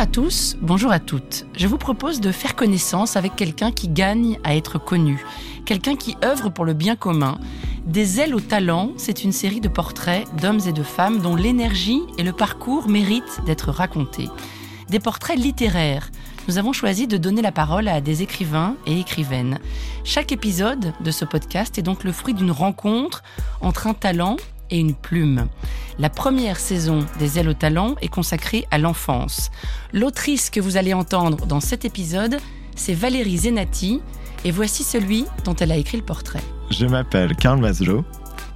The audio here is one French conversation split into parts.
à tous, bonjour à toutes. Je vous propose de faire connaissance avec quelqu'un qui gagne à être connu, quelqu'un qui œuvre pour le bien commun. Des ailes au talent, c'est une série de portraits d'hommes et de femmes dont l'énergie et le parcours méritent d'être racontés. Des portraits littéraires. Nous avons choisi de donner la parole à des écrivains et écrivaines. Chaque épisode de ce podcast est donc le fruit d'une rencontre entre un talent et une plume. La première saison des Ailes au talent est consacrée à l'enfance. L'autrice que vous allez entendre dans cet épisode, c'est Valérie Zenati, et voici celui dont elle a écrit le portrait. Je m'appelle Karl Maslow,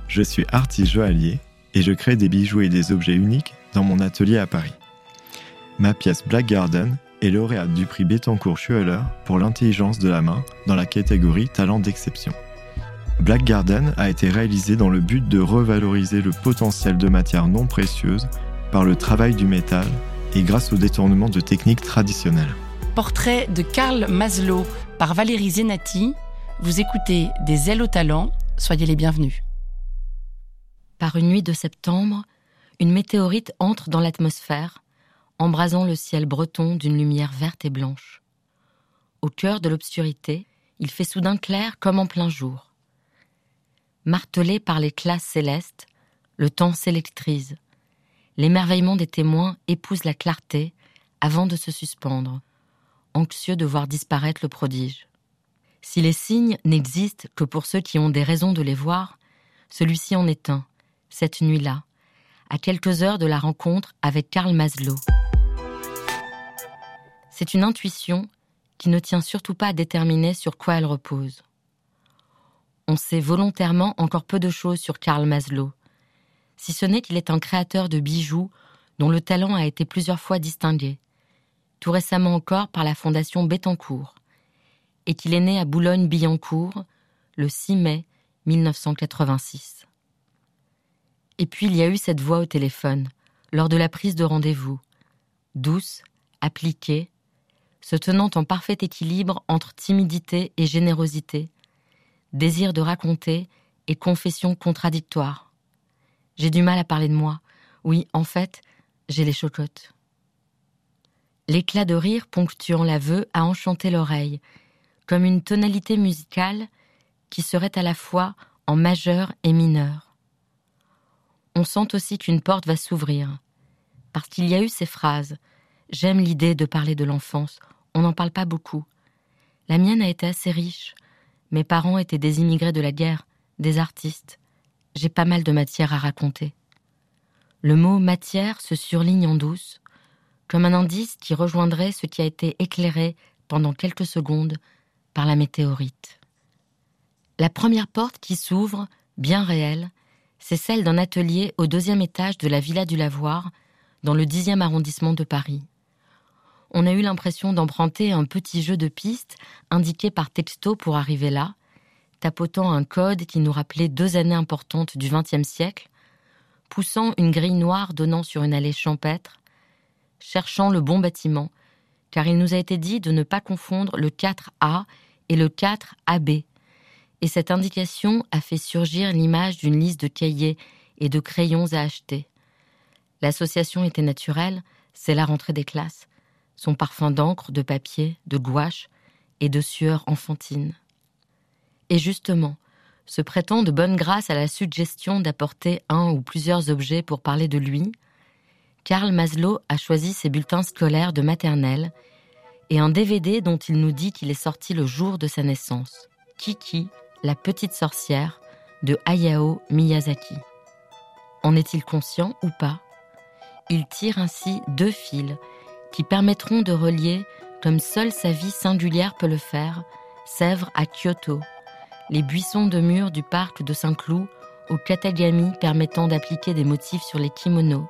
je suis artiste joaillier et je crée des bijoux et des objets uniques dans mon atelier à Paris. Ma pièce Black Garden est lauréate du prix Bettencourt Schueller pour l'intelligence de la main dans la catégorie talent d'exception. Black Garden a été réalisé dans le but de revaloriser le potentiel de matières non précieuses par le travail du métal et grâce au détournement de techniques traditionnelles. Portrait de Karl Maslow par Valérie Zenati. Vous écoutez Des ailes au talent, soyez les bienvenus. Par une nuit de septembre, une météorite entre dans l'atmosphère, embrasant le ciel breton d'une lumière verte et blanche. Au cœur de l'obscurité, il fait soudain clair comme en plein jour. Martelé par les classes célestes, le temps s'électrise. L'émerveillement des témoins épouse la clarté avant de se suspendre, anxieux de voir disparaître le prodige. Si les signes n'existent que pour ceux qui ont des raisons de les voir, celui-ci en est un, cette nuit-là, à quelques heures de la rencontre avec Karl Maslow. C'est une intuition qui ne tient surtout pas à déterminer sur quoi elle repose on sait volontairement encore peu de choses sur Karl Maslow, si ce n'est qu'il est un créateur de bijoux dont le talent a été plusieurs fois distingué, tout récemment encore par la Fondation Bettencourt, et qu'il est né à Boulogne-Billancourt le 6 mai 1986. Et puis il y a eu cette voix au téléphone, lors de la prise de rendez-vous, douce, appliquée, se tenant en parfait équilibre entre timidité et générosité, désir de raconter et confession contradictoire. J'ai du mal à parler de moi. Oui, en fait, j'ai les chocottes. L'éclat de rire ponctuant l'aveu a enchanté l'oreille, comme une tonalité musicale qui serait à la fois en majeur et mineur. On sent aussi qu'une porte va s'ouvrir, parce qu'il y a eu ces phrases. J'aime l'idée de parler de l'enfance, on n'en parle pas beaucoup. La mienne a été assez riche, mes parents étaient des immigrés de la guerre, des artistes. J'ai pas mal de matière à raconter. Le mot matière se surligne en douce, comme un indice qui rejoindrait ce qui a été éclairé pendant quelques secondes par la météorite. La première porte qui s'ouvre, bien réelle, c'est celle d'un atelier au deuxième étage de la Villa du Lavoir, dans le dixième arrondissement de Paris on a eu l'impression d'emprunter un petit jeu de pistes indiqué par texto pour arriver là, tapotant un code qui nous rappelait deux années importantes du XXe siècle, poussant une grille noire donnant sur une allée champêtre, cherchant le bon bâtiment, car il nous a été dit de ne pas confondre le 4A et le 4AB. Et cette indication a fait surgir l'image d'une liste de cahiers et de crayons à acheter. L'association était naturelle, c'est la rentrée des classes son parfum d'encre, de papier, de gouache et de sueur enfantine. Et justement, se prêtant de bonne grâce à la suggestion d'apporter un ou plusieurs objets pour parler de lui, Karl Maslow a choisi ses bulletins scolaires de maternelle et un DVD dont il nous dit qu'il est sorti le jour de sa naissance, Kiki, la petite sorcière, de Hayao Miyazaki. En est-il conscient ou pas? Il tire ainsi deux fils qui permettront de relier, comme seule sa vie singulière peut le faire, Sèvres à Kyoto, les buissons de murs du parc de Saint-Cloud au katagami permettant d'appliquer des motifs sur les kimonos.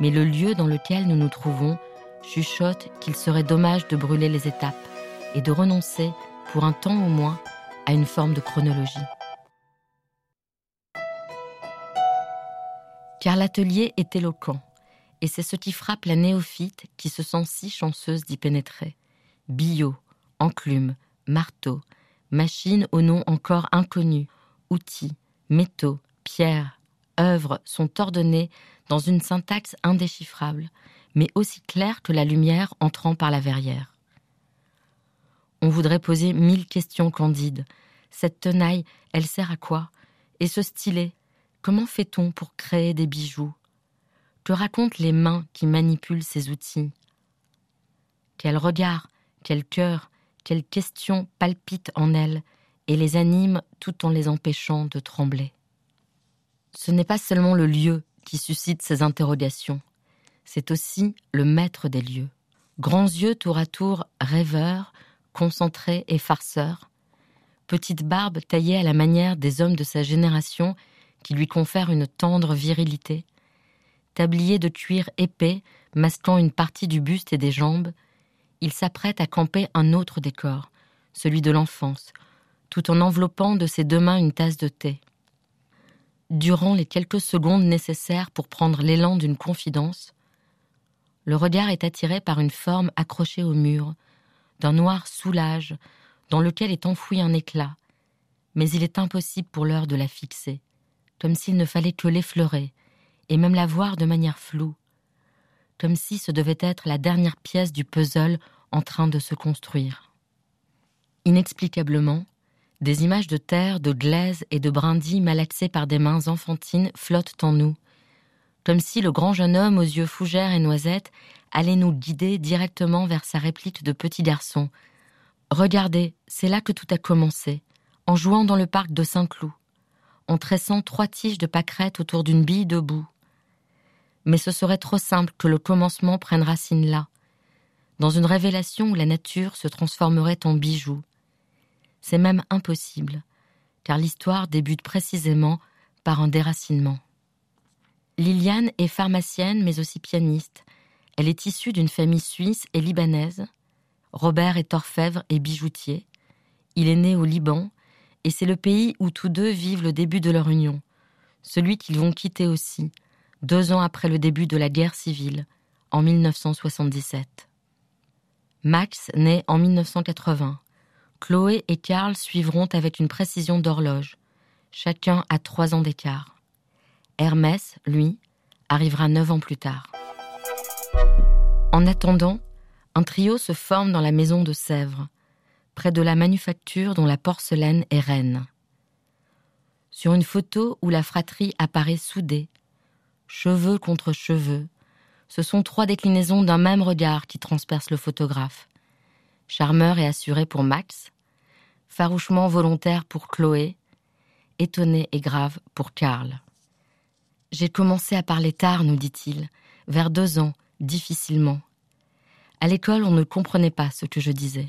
Mais le lieu dans lequel nous nous trouvons chuchote qu'il serait dommage de brûler les étapes et de renoncer, pour un temps au moins, à une forme de chronologie. Car l'atelier est éloquent et c'est ce qui frappe la néophyte qui se sent si chanceuse d'y pénétrer. Bio, enclume, marteau, machines au nom encore inconnu, outils, métaux, pierres, œuvres sont ordonnés dans une syntaxe indéchiffrable, mais aussi clair que la lumière entrant par la verrière. On voudrait poser mille questions candides. Cette tenaille, elle sert à quoi? Et ce stylet, comment fait-on pour créer des bijoux? Que racontent les mains qui manipulent ces outils? Quel regard, quel cœur, quelles questions palpitent en elles et les animent tout en les empêchant de trembler? Ce n'est pas seulement le lieu qui suscite ces interrogations, c'est aussi le maître des lieux. Grands yeux tour à tour rêveurs, concentrés et farceurs, petite barbe taillée à la manière des hommes de sa génération qui lui confère une tendre virilité, tablier de cuir épais masquant une partie du buste et des jambes, il s'apprête à camper un autre décor, celui de l'enfance, tout en enveloppant de ses deux mains une tasse de thé. Durant les quelques secondes nécessaires pour prendre l'élan d'une confidence, le regard est attiré par une forme accrochée au mur, d'un noir soulage, dans lequel est enfoui un éclat, mais il est impossible pour l'heure de la fixer, comme s'il ne fallait que l'effleurer, et même la voir de manière floue, comme si ce devait être la dernière pièce du puzzle en train de se construire. Inexplicablement, des images de terre, de glaise et de brindilles malaxées par des mains enfantines flottent en nous, comme si le grand jeune homme aux yeux fougères et noisettes allait nous guider directement vers sa réplique de petit garçon. Regardez, c'est là que tout a commencé, en jouant dans le parc de Saint-Cloud, en tressant trois tiges de pâquerettes autour d'une bille debout. Mais ce serait trop simple que le commencement prenne racine là, dans une révélation où la nature se transformerait en bijou, c'est même impossible, car l'histoire débute précisément par un déracinement. Liliane est pharmacienne mais aussi pianiste. Elle est issue d'une famille suisse et libanaise. Robert est orfèvre et bijoutier. Il est né au Liban et c'est le pays où tous deux vivent le début de leur union, celui qu'ils vont quitter aussi, deux ans après le début de la guerre civile, en 1977. Max naît en 1980. Chloé et Karl suivront avec une précision d'horloge, chacun à trois ans d'écart. Hermès, lui, arrivera neuf ans plus tard. En attendant, un trio se forme dans la maison de Sèvres, près de la manufacture dont la porcelaine est reine. Sur une photo où la fratrie apparaît soudée, cheveux contre cheveux, ce sont trois déclinaisons d'un même regard qui transpercent le photographe charmeur et assuré pour Max, farouchement volontaire pour Chloé, étonné et grave pour Karl. J'ai commencé à parler tard, nous dit-il, vers deux ans, difficilement. À l'école, on ne comprenait pas ce que je disais.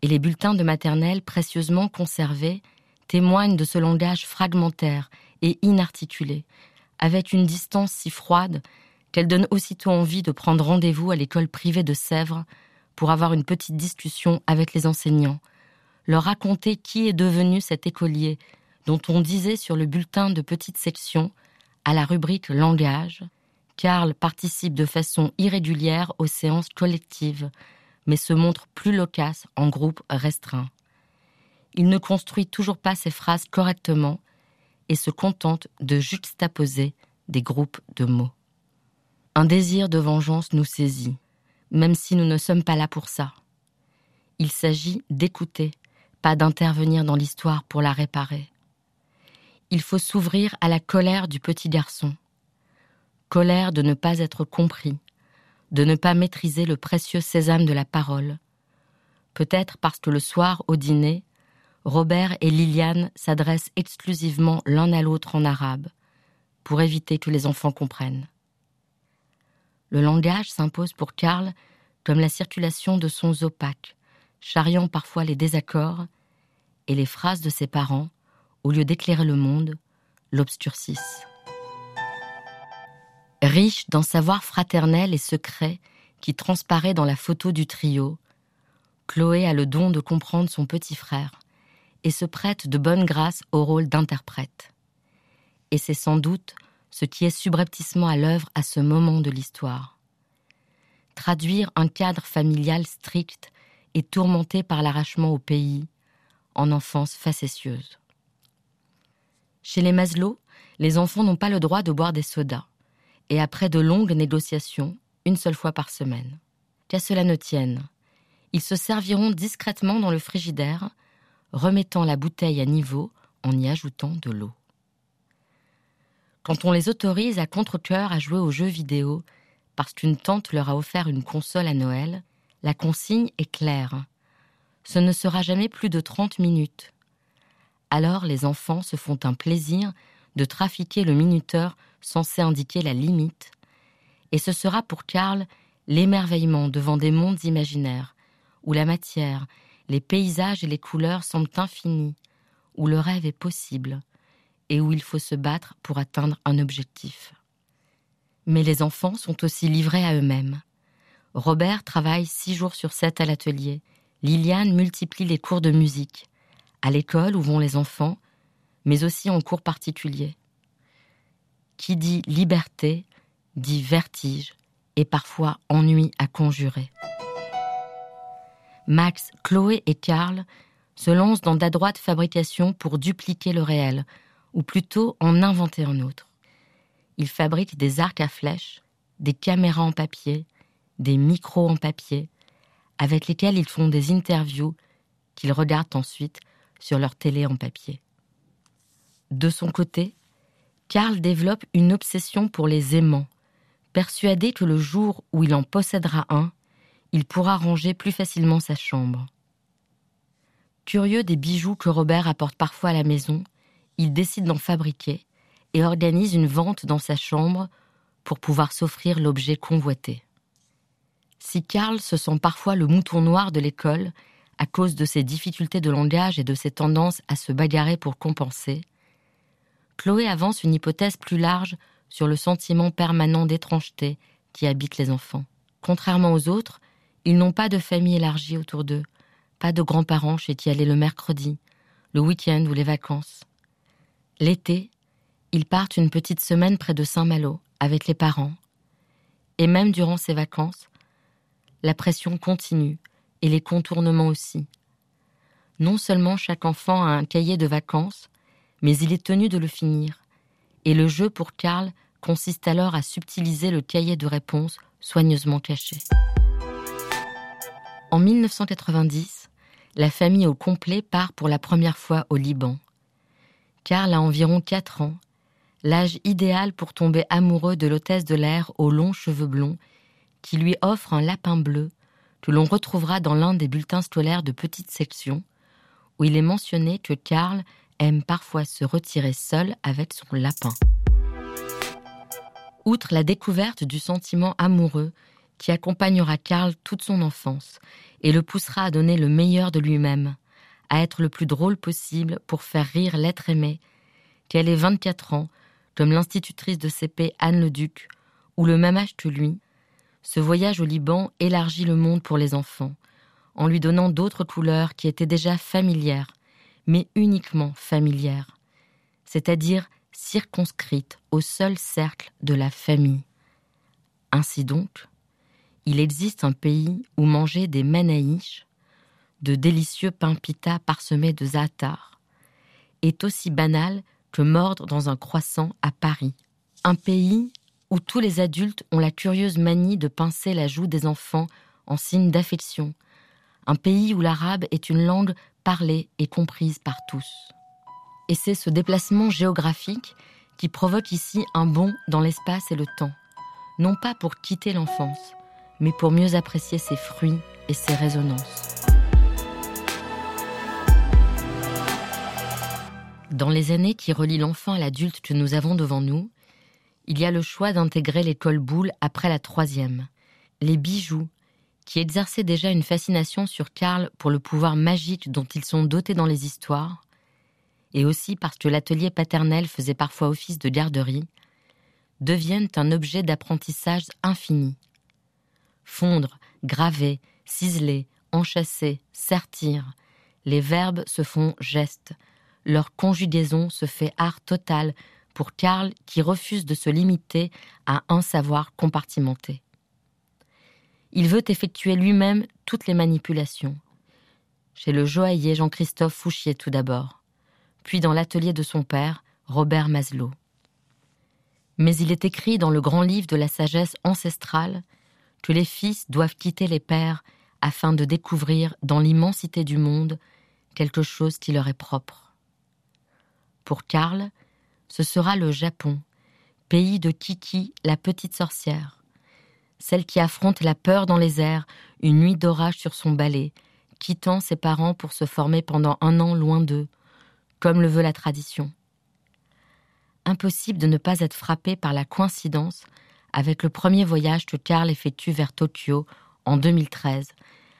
Et les bulletins de maternelle précieusement conservés témoignent de ce langage fragmentaire et inarticulé, avec une distance si froide qu'elle donne aussitôt envie de prendre rendez-vous à l'école privée de Sèvres pour avoir une petite discussion avec les enseignants, leur raconter qui est devenu cet écolier dont on disait sur le bulletin de petite section, à la rubrique langage, Karl participe de façon irrégulière aux séances collectives, mais se montre plus loquace en groupe restreint. Il ne construit toujours pas ses phrases correctement et se contente de juxtaposer des groupes de mots. Un désir de vengeance nous saisit même si nous ne sommes pas là pour ça. Il s'agit d'écouter, pas d'intervenir dans l'histoire pour la réparer. Il faut s'ouvrir à la colère du petit garçon. Colère de ne pas être compris, de ne pas maîtriser le précieux sésame de la parole. Peut-être parce que le soir, au dîner, Robert et Liliane s'adressent exclusivement l'un à l'autre en arabe, pour éviter que les enfants comprennent. Le langage s'impose pour Karl comme la circulation de sons opaques, charriant parfois les désaccords, et les phrases de ses parents, au lieu d'éclairer le monde, l'obscurcissent. Riche d'un savoir fraternel et secret qui transparaît dans la photo du trio, Chloé a le don de comprendre son petit frère et se prête de bonne grâce au rôle d'interprète. Et c'est sans doute ce qui est subrepticement à l'œuvre à ce moment de l'histoire. Traduire un cadre familial strict et tourmenté par l'arrachement au pays, en enfance facétieuse. Chez les Maslow, les enfants n'ont pas le droit de boire des sodas, et après de longues négociations, une seule fois par semaine. Qu'à cela ne tienne, ils se serviront discrètement dans le frigidaire, remettant la bouteille à niveau en y ajoutant de l'eau. Quand on les autorise à contre-coeur à jouer aux jeux vidéo parce qu'une tante leur a offert une console à Noël, la consigne est claire. Ce ne sera jamais plus de 30 minutes. Alors les enfants se font un plaisir de trafiquer le minuteur censé indiquer la limite, et ce sera pour Karl l'émerveillement devant des mondes imaginaires, où la matière, les paysages et les couleurs semblent infinis, où le rêve est possible, et où il faut se battre pour atteindre un objectif. Mais les enfants sont aussi livrés à eux-mêmes. Robert travaille six jours sur sept à l'atelier. Liliane multiplie les cours de musique, à l'école où vont les enfants, mais aussi en cours particuliers. Qui dit liberté dit vertige et parfois ennui à conjurer. Max, Chloé et Karl se lancent dans d'adroites fabrications pour dupliquer le réel, ou plutôt en inventer un autre. Ils fabriquent des arcs à flèches, des caméras en papier, des micros en papier, avec lesquels ils font des interviews qu'ils regardent ensuite sur leur télé en papier. De son côté, Karl développe une obsession pour les aimants, persuadé que le jour où il en possédera un, il pourra ranger plus facilement sa chambre. Curieux des bijoux que Robert apporte parfois à la maison, il décide d'en fabriquer et organise une vente dans sa chambre pour pouvoir s'offrir l'objet convoité. Si Karl se sent parfois le mouton noir de l'école à cause de ses difficultés de langage et de ses tendances à se bagarrer pour compenser, Chloé avance une hypothèse plus large sur le sentiment permanent d'étrangeté qui habite les enfants. Contrairement aux autres, ils n'ont pas de famille élargie autour d'eux, pas de grands-parents chez qui aller le mercredi, le week-end ou les vacances. L'été, ils partent une petite semaine près de Saint-Malo avec les parents. Et même durant ces vacances, la pression continue et les contournements aussi. Non seulement chaque enfant a un cahier de vacances, mais il est tenu de le finir. Et le jeu pour Karl consiste alors à subtiliser le cahier de réponses soigneusement caché. En 1990, la famille au complet part pour la première fois au Liban. Karl a environ 4 ans, l'âge idéal pour tomber amoureux de l'hôtesse de l'air aux longs cheveux blonds qui lui offre un lapin bleu que l'on retrouvera dans l'un des bulletins scolaires de petite section, où il est mentionné que Karl aime parfois se retirer seul avec son lapin. Outre la découverte du sentiment amoureux qui accompagnera Karl toute son enfance et le poussera à donner le meilleur de lui-même, à être le plus drôle possible pour faire rire l'être aimé, qu'elle ait 24 ans, comme l'institutrice de CP Anne le Duc, ou le même âge que lui, ce voyage au Liban élargit le monde pour les enfants, en lui donnant d'autres couleurs qui étaient déjà familières, mais uniquement familières, c'est-à-dire circonscrites au seul cercle de la famille. Ainsi donc, il existe un pays où manger des manaïches, de délicieux pains pita parsemés de za'atar, est aussi banal que mordre dans un croissant à Paris. Un pays où tous les adultes ont la curieuse manie de pincer la joue des enfants en signe d'affection, un pays où l'arabe est une langue parlée et comprise par tous. Et c'est ce déplacement géographique qui provoque ici un bond dans l'espace et le temps, non pas pour quitter l'enfance, mais pour mieux apprécier ses fruits et ses résonances. Dans les années qui relient l'enfant à l'adulte que nous avons devant nous, il y a le choix d'intégrer l'école boule après la troisième. Les bijoux, qui exerçaient déjà une fascination sur Karl pour le pouvoir magique dont ils sont dotés dans les histoires, et aussi parce que l'atelier paternel faisait parfois office de garderie, deviennent un objet d'apprentissage infini. Fondre, graver, ciseler, enchasser, sertir, les verbes se font gestes, leur conjugaison se fait art total pour Karl qui refuse de se limiter à un savoir compartimenté. Il veut effectuer lui-même toutes les manipulations. Chez le joaillier Jean-Christophe Fouchier tout d'abord, puis dans l'atelier de son père, Robert Maslow. Mais il est écrit dans le grand livre de la sagesse ancestrale que les fils doivent quitter les pères afin de découvrir dans l'immensité du monde quelque chose qui leur est propre. Pour Karl, ce sera le Japon, pays de Kiki, la petite sorcière, celle qui affronte la peur dans les airs, une nuit d'orage sur son balai, quittant ses parents pour se former pendant un an loin d'eux, comme le veut la tradition. Impossible de ne pas être frappé par la coïncidence avec le premier voyage que Karl effectue vers Tokyo en 2013,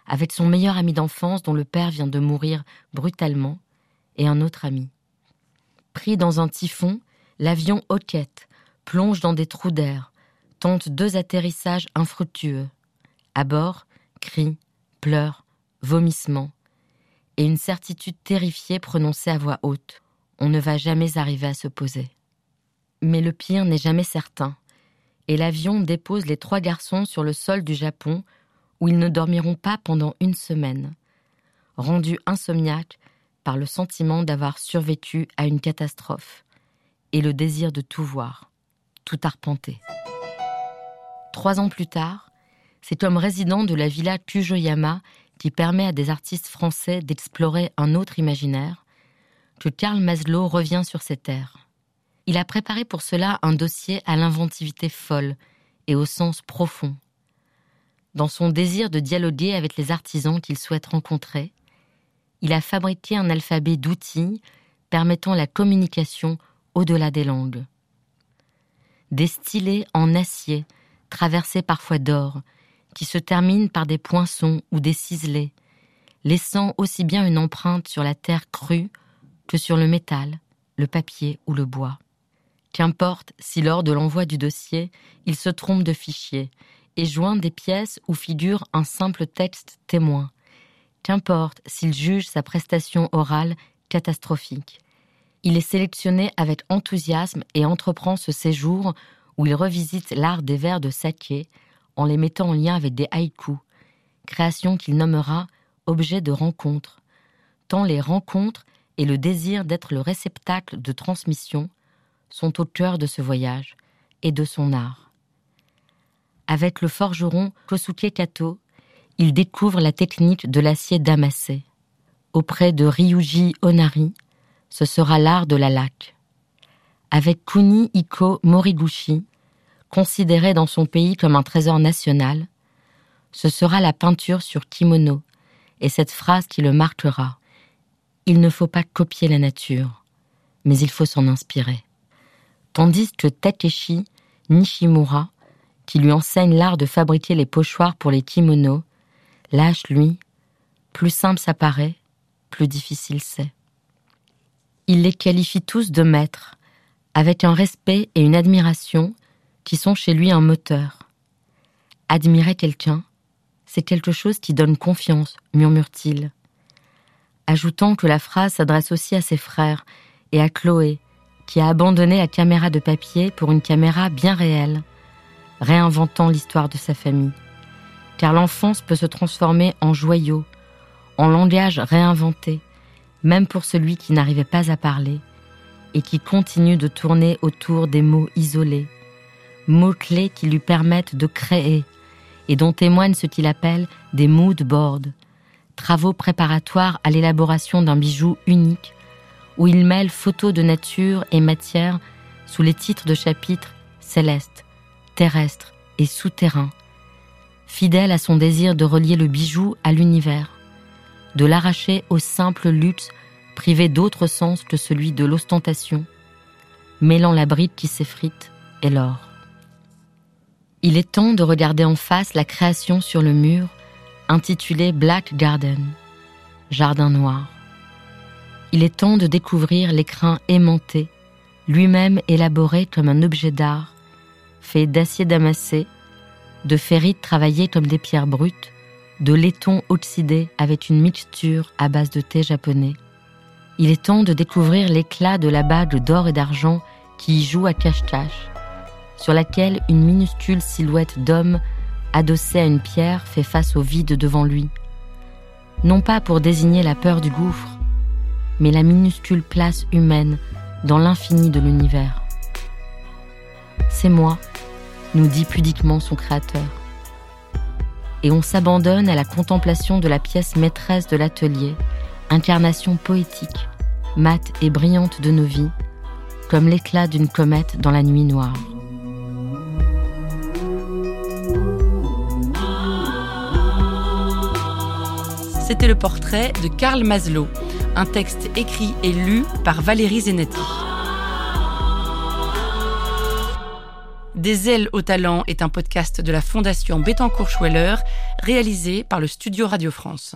avec son meilleur ami d'enfance dont le père vient de mourir brutalement, et un autre ami. Pris dans un typhon, l'avion hoquette, plonge dans des trous d'air, tente deux atterrissages infructueux. À bord, cris, pleurs, vomissements, et une certitude terrifiée prononcée à voix haute. On ne va jamais arriver à se poser. Mais le pire n'est jamais certain, et l'avion dépose les trois garçons sur le sol du Japon, où ils ne dormiront pas pendant une semaine, rendus insomniaques par le sentiment d'avoir survécu à une catastrophe et le désir de tout voir, tout arpenter. Trois ans plus tard, c'est comme résident de la villa Kujoyama qui permet à des artistes français d'explorer un autre imaginaire que Karl Maslow revient sur ces terres. Il a préparé pour cela un dossier à l'inventivité folle et au sens profond. Dans son désir de dialoguer avec les artisans qu'il souhaite rencontrer, il a fabriqué un alphabet d'outils permettant la communication au-delà des langues. Des stylés en acier, traversés parfois d'or, qui se terminent par des poinçons ou des ciselets, laissant aussi bien une empreinte sur la terre crue que sur le métal, le papier ou le bois. Qu'importe si lors de l'envoi du dossier, il se trompe de fichier et joint des pièces où figure un simple texte témoin. Qu'importe s'il juge sa prestation orale catastrophique. Il est sélectionné avec enthousiasme et entreprend ce séjour où il revisite l'art des vers de saké en les mettant en lien avec des haïkus, création qu'il nommera objet de rencontre, tant les rencontres et le désir d'être le réceptacle de transmission sont au cœur de ce voyage et de son art. Avec le forgeron Kosuke Kato, il découvre la technique de l'acier damassé. Auprès de Ryuji Onari, ce sera l'art de la laque. Avec Kuni Iko Moriguchi, considéré dans son pays comme un trésor national, ce sera la peinture sur kimono et cette phrase qui le marquera. Il ne faut pas copier la nature, mais il faut s'en inspirer. Tandis que Takeshi Nishimura, qui lui enseigne l'art de fabriquer les pochoirs pour les kimonos, lâche lui, plus simple ça paraît, plus difficile c'est. Il les qualifie tous de maîtres, avec un respect et une admiration qui sont chez lui un moteur. Admirer quelqu'un, c'est quelque chose qui donne confiance, murmure-t-il, ajoutant que la phrase s'adresse aussi à ses frères et à Chloé, qui a abandonné la caméra de papier pour une caméra bien réelle, réinventant l'histoire de sa famille. Car l'enfance peut se transformer en joyau, en langage réinventé, même pour celui qui n'arrivait pas à parler et qui continue de tourner autour des mots isolés, mots-clés qui lui permettent de créer et dont témoignent ce qu'il appelle des mood boards, travaux préparatoires à l'élaboration d'un bijou unique où il mêle photos de nature et matière sous les titres de chapitres célestes, terrestres et souterrains, fidèle à son désir de relier le bijou à l'univers, de l'arracher au simple luxe privé d'autre sens que celui de l'ostentation, mêlant la brique qui s'effrite et l'or. Il est temps de regarder en face la création sur le mur intitulée Black Garden, Jardin noir. Il est temps de découvrir l'écrin aimanté, lui-même élaboré comme un objet d'art, fait d'acier damassé, de ferrite travaillée comme des pierres brutes, de laiton oxydé avec une mixture à base de thé japonais. Il est temps de découvrir l'éclat de la bague d'or et d'argent qui y joue à cache-cache sur laquelle une minuscule silhouette d'homme adossée à une pierre fait face au vide devant lui. Non pas pour désigner la peur du gouffre, mais la minuscule place humaine dans l'infini de l'univers. C'est moi, nous dit pudiquement son créateur. et on s'abandonne à la contemplation de la pièce maîtresse de l'atelier, incarnation poétique, mate et brillante de nos vies, comme l'éclat d'une comète dans la nuit noire. C'était le portrait de Karl Maslow, un texte écrit et lu par Valérie Zenetti. Des ailes au talent est un podcast de la Fondation Bettencourt-Schweller, réalisé par le Studio Radio France.